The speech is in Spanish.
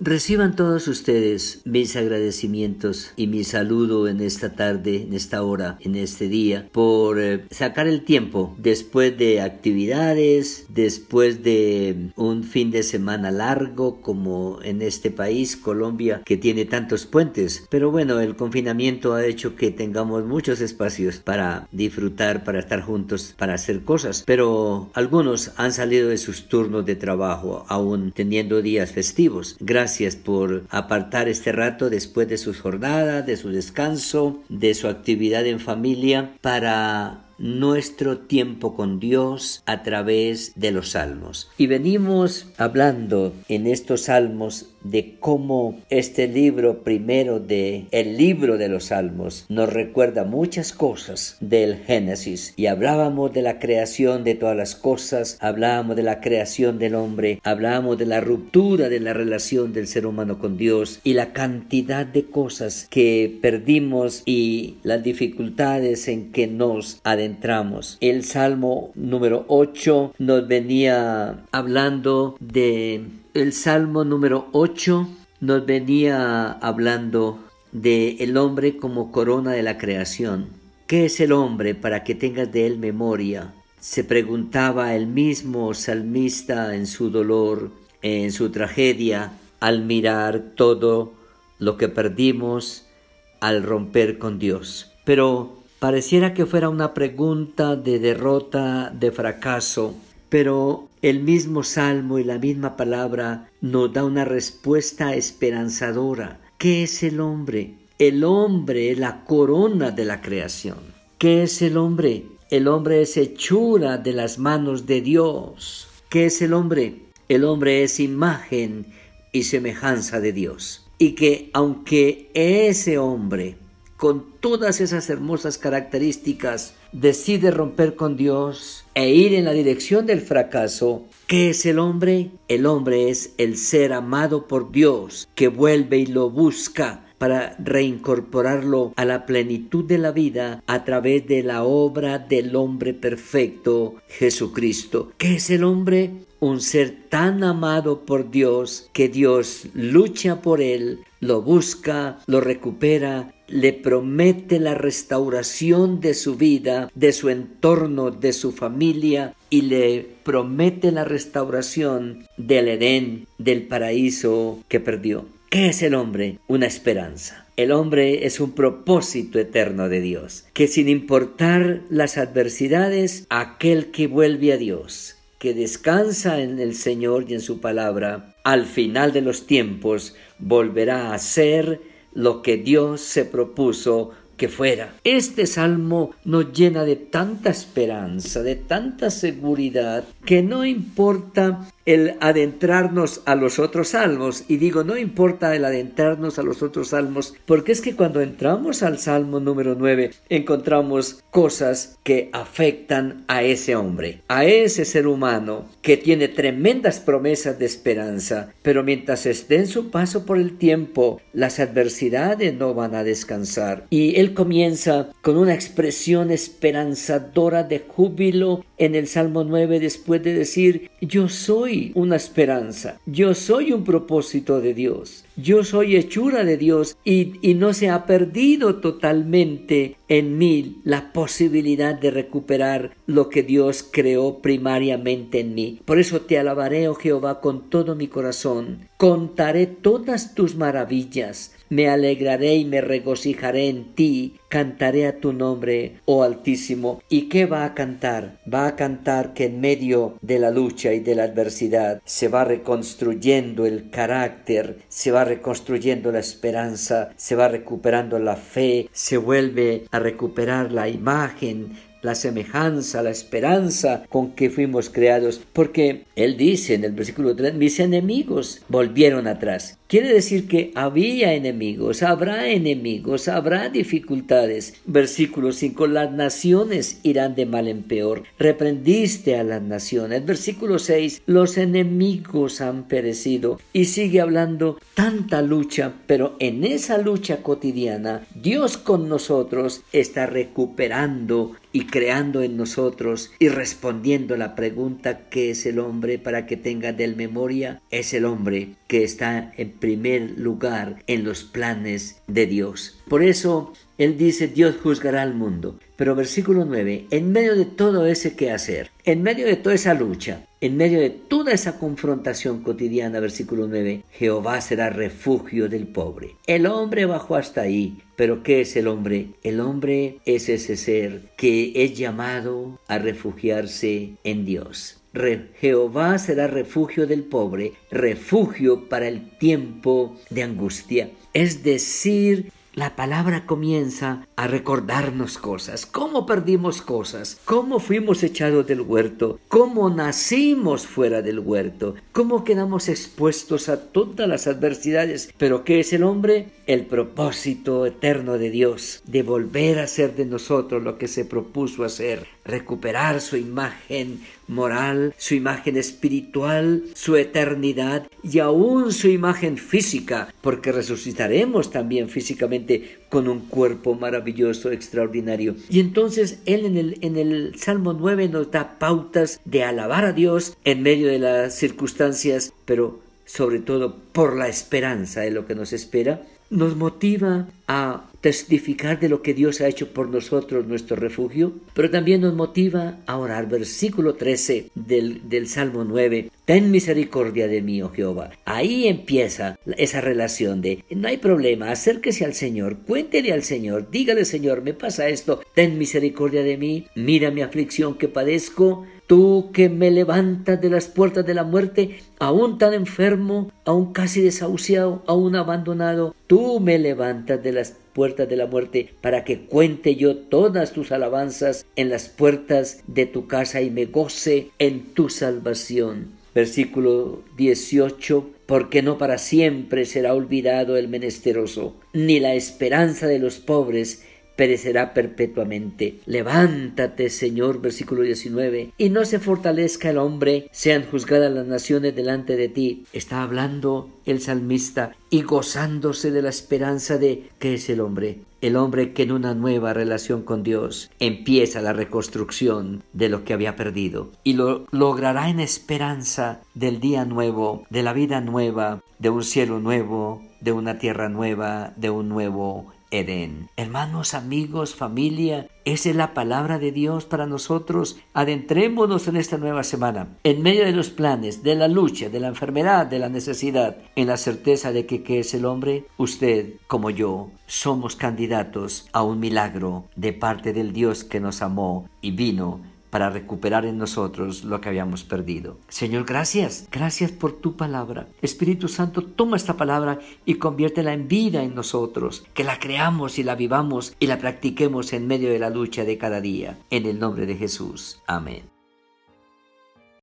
Reciban todos ustedes mis agradecimientos y mi saludo en esta tarde, en esta hora, en este día, por eh, sacar el tiempo después de actividades, después de un fin de semana largo como en este país, Colombia, que tiene tantos puentes. Pero bueno, el confinamiento ha hecho que tengamos muchos espacios para disfrutar, para estar juntos, para hacer cosas. Pero algunos han salido de sus turnos de trabajo, aún teniendo días festivos. Gracias gracias por apartar este rato después de su jornada, de su descanso, de su actividad en familia para nuestro tiempo con Dios a través de los salmos. Y venimos hablando en estos salmos de cómo este libro primero de el libro de los salmos nos recuerda muchas cosas del Génesis y hablábamos de la creación de todas las cosas, hablábamos de la creación del hombre, hablábamos de la ruptura de la relación del ser humano con Dios y la cantidad de cosas que perdimos y las dificultades en que nos adentramos. El Salmo número 8 nos venía hablando de el Salmo número 8 nos venía hablando de el hombre como corona de la creación. ¿Qué es el hombre para que tengas de él memoria? Se preguntaba el mismo salmista en su dolor, en su tragedia, al mirar todo lo que perdimos al romper con Dios. Pero pareciera que fuera una pregunta de derrota, de fracaso, pero el mismo salmo y la misma palabra nos da una respuesta esperanzadora. ¿Qué es el hombre? El hombre es la corona de la creación. ¿Qué es el hombre? El hombre es hechura de las manos de Dios. ¿Qué es el hombre? El hombre es imagen y semejanza de Dios. Y que aunque ese hombre, con todas esas hermosas características, decide romper con Dios e ir en la dirección del fracaso, ¿qué es el hombre? El hombre es el ser amado por Dios que vuelve y lo busca para reincorporarlo a la plenitud de la vida a través de la obra del hombre perfecto, Jesucristo. ¿Qué es el hombre? Un ser tan amado por Dios que Dios lucha por él, lo busca, lo recupera le promete la restauración de su vida, de su entorno, de su familia y le promete la restauración del Edén, del paraíso que perdió. ¿Qué es el hombre? Una esperanza. El hombre es un propósito eterno de Dios, que sin importar las adversidades, aquel que vuelve a Dios, que descansa en el Señor y en su palabra, al final de los tiempos volverá a ser lo que Dios se propuso que fuera. Este salmo nos llena de tanta esperanza, de tanta seguridad, que no importa el adentrarnos a los otros salmos. Y digo, no importa el adentrarnos a los otros salmos, porque es que cuando entramos al salmo número 9 encontramos cosas que afectan a ese hombre, a ese ser humano que tiene tremendas promesas de esperanza, pero mientras esté en su paso por el tiempo, las adversidades no van a descansar. Y él comienza con una expresión esperanzadora de júbilo en el Salmo 9 después de decir, yo soy una esperanza, yo soy un propósito de Dios, yo soy hechura de Dios y, y no se ha perdido totalmente en mí la posibilidad de recuperar lo que Dios creó primariamente en mí. Por eso te alabaré, oh Jehová, con todo mi corazón. Contaré todas tus maravillas. Me alegraré y me regocijaré en ti. Cantaré a tu nombre, oh Altísimo. ¿Y qué va a cantar? Va a cantar que en medio de la lucha y de la adversidad se va reconstruyendo el carácter, se va reconstruyendo la esperanza, se va recuperando la fe, se vuelve a recuperar la imagen, la semejanza, la esperanza con que fuimos creados, porque él dice en el versículo 3, mis enemigos volvieron atrás. Quiere decir que había enemigos, habrá enemigos, habrá dificultades. Versículo 5, las naciones irán de mal en peor. Reprendiste a las naciones. Versículo 6, los enemigos han perecido. Y sigue hablando tanta lucha, pero en esa lucha cotidiana, Dios con nosotros está recuperando y creando en nosotros y respondiendo la pregunta ¿qué es el hombre para que tenga del memoria? Es el hombre que está en primer lugar en los planes de Dios. Por eso él dice, Dios juzgará al mundo. Pero versículo 9, en medio de todo ese quehacer, en medio de toda esa lucha, en medio de toda esa confrontación cotidiana, versículo 9, Jehová será refugio del pobre. El hombre bajó hasta ahí, pero ¿qué es el hombre? El hombre es ese ser que es llamado a refugiarse en Dios. Jehová será refugio del pobre, refugio para el tiempo de angustia. Es decir, la palabra comienza a recordarnos cosas, cómo perdimos cosas, cómo fuimos echados del huerto, cómo nacimos fuera del huerto, cómo quedamos expuestos a todas las adversidades. Pero ¿qué es el hombre? El propósito eterno de Dios, de volver a ser de nosotros lo que se propuso hacer, recuperar su imagen moral, su imagen espiritual, su eternidad y aún su imagen física, porque resucitaremos también físicamente con un cuerpo maravilloso, extraordinario. Y entonces él en el, en el Salmo 9 nos da pautas de alabar a Dios en medio de las circunstancias, pero sobre todo por la esperanza de lo que nos espera, nos motiva a testificar de lo que Dios ha hecho por nosotros, nuestro refugio, pero también nos motiva a orar. Versículo 13 del, del Salmo 9. Ten misericordia de mí, oh Jehová. Ahí empieza esa relación de no hay problema, acérquese al Señor, cuéntele al Señor, dígale Señor, me pasa esto, ten misericordia de mí, mira mi aflicción que padezco, Tú que me levantas de las puertas de la muerte, aún tan enfermo, aún casi desahuciado, aún abandonado, tú me levantas de las puertas de la muerte para que cuente yo todas tus alabanzas en las puertas de tu casa y me goce en tu salvación. Versículo 18 porque no para siempre será olvidado el menesteroso, ni la esperanza de los pobres perecerá perpetuamente. Levántate, Señor, versículo 19, y no se fortalezca el hombre, sean juzgadas las naciones delante de ti. Está hablando el salmista y gozándose de la esperanza de que es el hombre. El hombre que en una nueva relación con Dios empieza la reconstrucción de lo que había perdido y lo logrará en esperanza del día nuevo, de la vida nueva, de un cielo nuevo, de una tierra nueva, de un nuevo Edén. Hermanos, amigos, familia, esa es la palabra de Dios para nosotros. Adentrémonos en esta nueva semana, en medio de los planes, de la lucha, de la enfermedad, de la necesidad, en la certeza de que ¿qué es el hombre? Usted, como yo, somos candidatos a un milagro de parte del Dios que nos amó y vino para recuperar en nosotros lo que habíamos perdido. Señor, gracias, gracias por tu palabra. Espíritu Santo, toma esta palabra y conviértela en vida en nosotros, que la creamos y la vivamos y la practiquemos en medio de la lucha de cada día. En el nombre de Jesús. Amén.